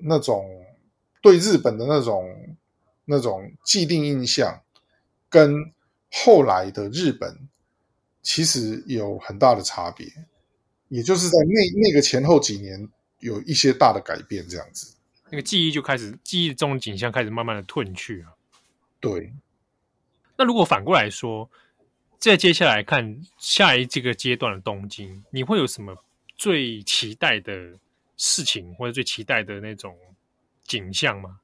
那种对日本的那种那种既定印象，跟后来的日本其实有很大的差别，也就是在那那个前后几年有一些大的改变，这样子，那个记忆就开始，记忆中的景象开始慢慢的褪去了。对，那如果反过来说，再接下来看下一这个阶段的东京，你会有什么最期待的事情，或者最期待的那种景象吗？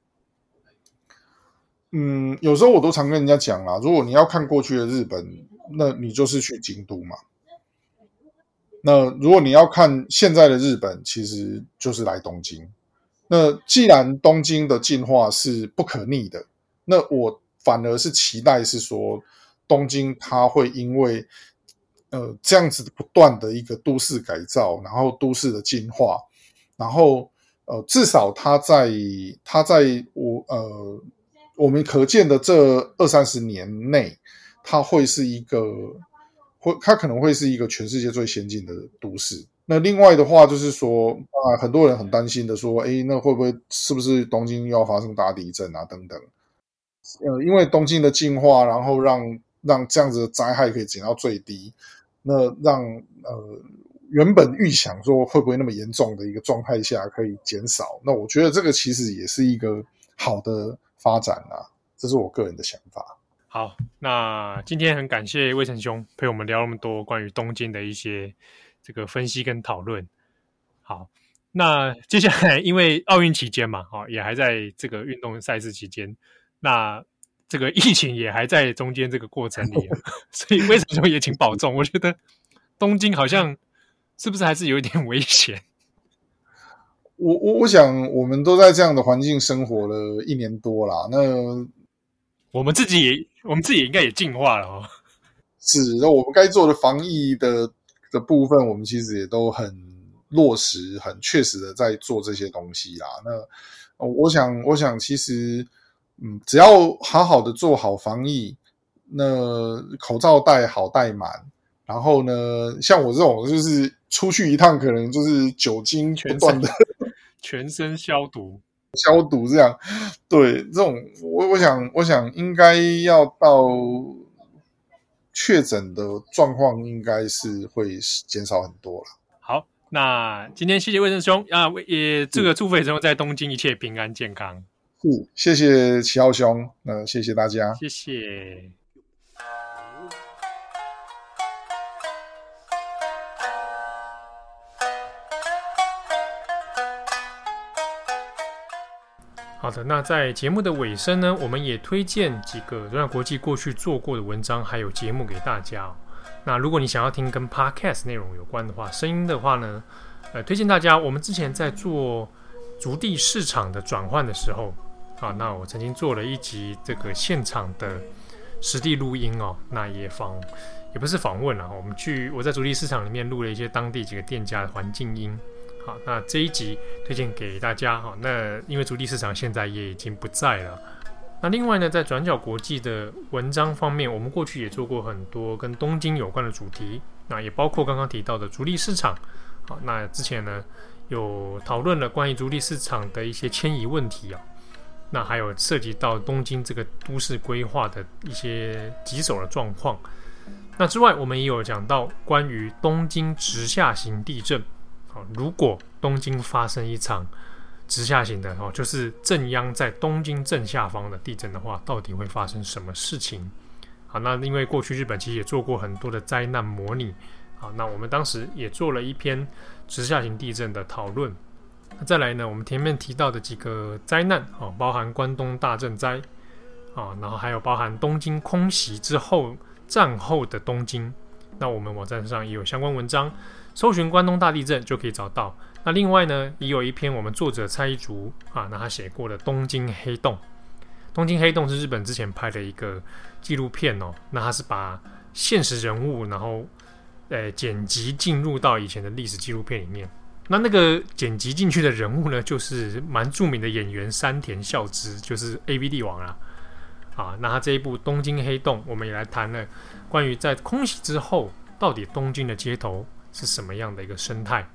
嗯，有时候我都常跟人家讲啦，如果你要看过去的日本，那你就是去京都嘛。那如果你要看现在的日本，其实就是来东京。那既然东京的进化是不可逆的，那我反而是期待是说。东京它会因为呃这样子不断的一个都市改造，然后都市的进化，然后呃至少它在它在我呃我们可见的这二三十年内，它会是一个会它可能会是一个全世界最先进的都市。那另外的话就是说啊，很多人很担心的说，诶，那会不会是不是东京又要发生大地震啊等等？呃，因为东京的进化，然后让让这样子的灾害可以减到最低，那让呃原本预想说会不会那么严重的一个状态下可以减少，那我觉得这个其实也是一个好的发展啊，这是我个人的想法。好，那今天很感谢魏晨兄陪我们聊那么多关于东京的一些这个分析跟讨论。好，那接下来因为奥运期间嘛，哈，[LAUGHS] 也还在这个运动赛事期间，那。这个疫情也还在中间这个过程里，[LAUGHS] 所以魏成兄也请保重。我觉得东京好像是不是还是有一点危险？我我我想我们都在这样的环境生活了一年多啦，那我们自己也我们自己也应该也进化了哦。[LAUGHS] 是，那我们该做的防疫的的部分，我们其实也都很落实、很确实的在做这些东西啦。那我想，我想其实。嗯，只要好好的做好防疫，那口罩戴好戴满，然后呢，像我这种就是出去一趟，可能就是酒精不断的全身消毒消毒这样。对，这种我我想我想应该要到确诊的状况，应该是会减少很多了。好，那今天谢谢魏晨兄啊，也这个祝魏晨兄在东京一切平安健康。谢谢齐浩兄，那谢谢大家，谢谢。好的，那在节目的尾声呢，我们也推荐几个转角国际过去做过的文章，还有节目给大家。那如果你想要听跟 Podcast 内容有关的话，声音的话呢，呃，推荐大家，我们之前在做足地市场的转换的时候。啊，那我曾经做了一集这个现场的实地录音哦，那也访也不是访问了，我们去我在足地市场里面录了一些当地几个店家的环境音。好，那这一集推荐给大家。好，那因为筑地市场现在也已经不在了。那另外呢，在转角国际的文章方面，我们过去也做过很多跟东京有关的主题，那也包括刚刚提到的筑地市场。好，那之前呢有讨论了关于筑地市场的一些迁移问题啊。那还有涉及到东京这个都市规划的一些棘手的状况。那之外，我们也有讲到关于东京直下型地震。好，如果东京发生一场直下型的哦，就是正央在东京正下方的地震的话，到底会发生什么事情？好，那因为过去日本其实也做过很多的灾难模拟。好，那我们当时也做了一篇直下型地震的讨论。那再来呢，我们前面提到的几个灾难哦，包含关东大震灾啊，然后还有包含东京空袭之后战后的东京，那我们网站上也有相关文章，搜寻关东大地震就可以找到。那另外呢，也有一篇我们作者蔡一竹啊，那他写过的东京黑洞。东京黑洞是日本之前拍的一个纪录片哦，那他是把现实人物然后呃剪辑进入到以前的历史纪录片里面。那那个剪辑进去的人物呢，就是蛮著名的演员山田孝之，就是 AV 帝王啊。啊，那他这一部《东京黑洞》，我们也来谈了关于在空袭之后，到底东京的街头是什么样的一个生态。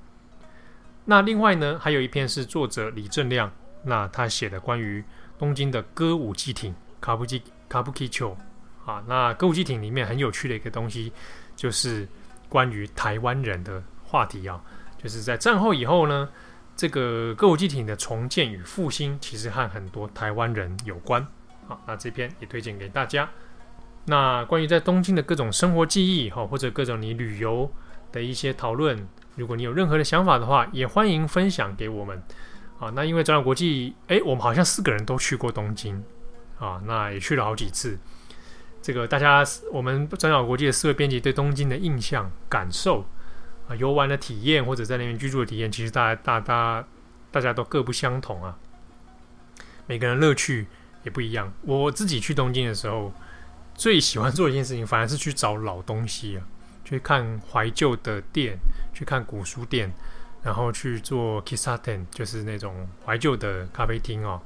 那另外呢，还有一篇是作者李正亮，那他写的关于东京的歌舞伎町卡布基卡布基丘啊，那歌舞伎町里面很有趣的一个东西，就是关于台湾人的话题啊。就是在战后以后呢，这个歌舞伎町的重建与复兴，其实和很多台湾人有关。好，那这篇也推荐给大家。那关于在东京的各种生活记忆，哈，或者各种你旅游的一些讨论，如果你有任何的想法的话，也欢迎分享给我们。啊，那因为转角国际，诶，我们好像四个人都去过东京，啊，那也去了好几次。这个大家，我们转角国际的四位编辑对东京的印象、感受。啊，游玩的体验或者在那边居住的体验，其实大家大大大家都各不相同啊。每个人乐趣也不一样。我自己去东京的时候，最喜欢做一件事情，反而是去找老东西啊，去看怀旧的店，去看古书店，然后去做 Kissaten，就是那种怀旧的咖啡厅哦。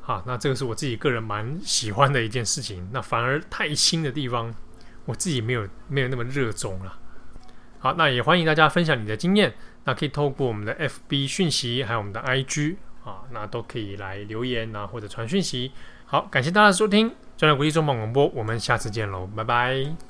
好，那这个是我自己个人蛮喜欢的一件事情。那反而太新的地方，我自己没有没有那么热衷了。好，那也欢迎大家分享你的经验。那可以透过我们的 FB 讯息，还有我们的 IG 啊，那都可以来留言啊，或者传讯息。好，感谢大家收听，转角国际中文广播，我们下次见喽，拜拜。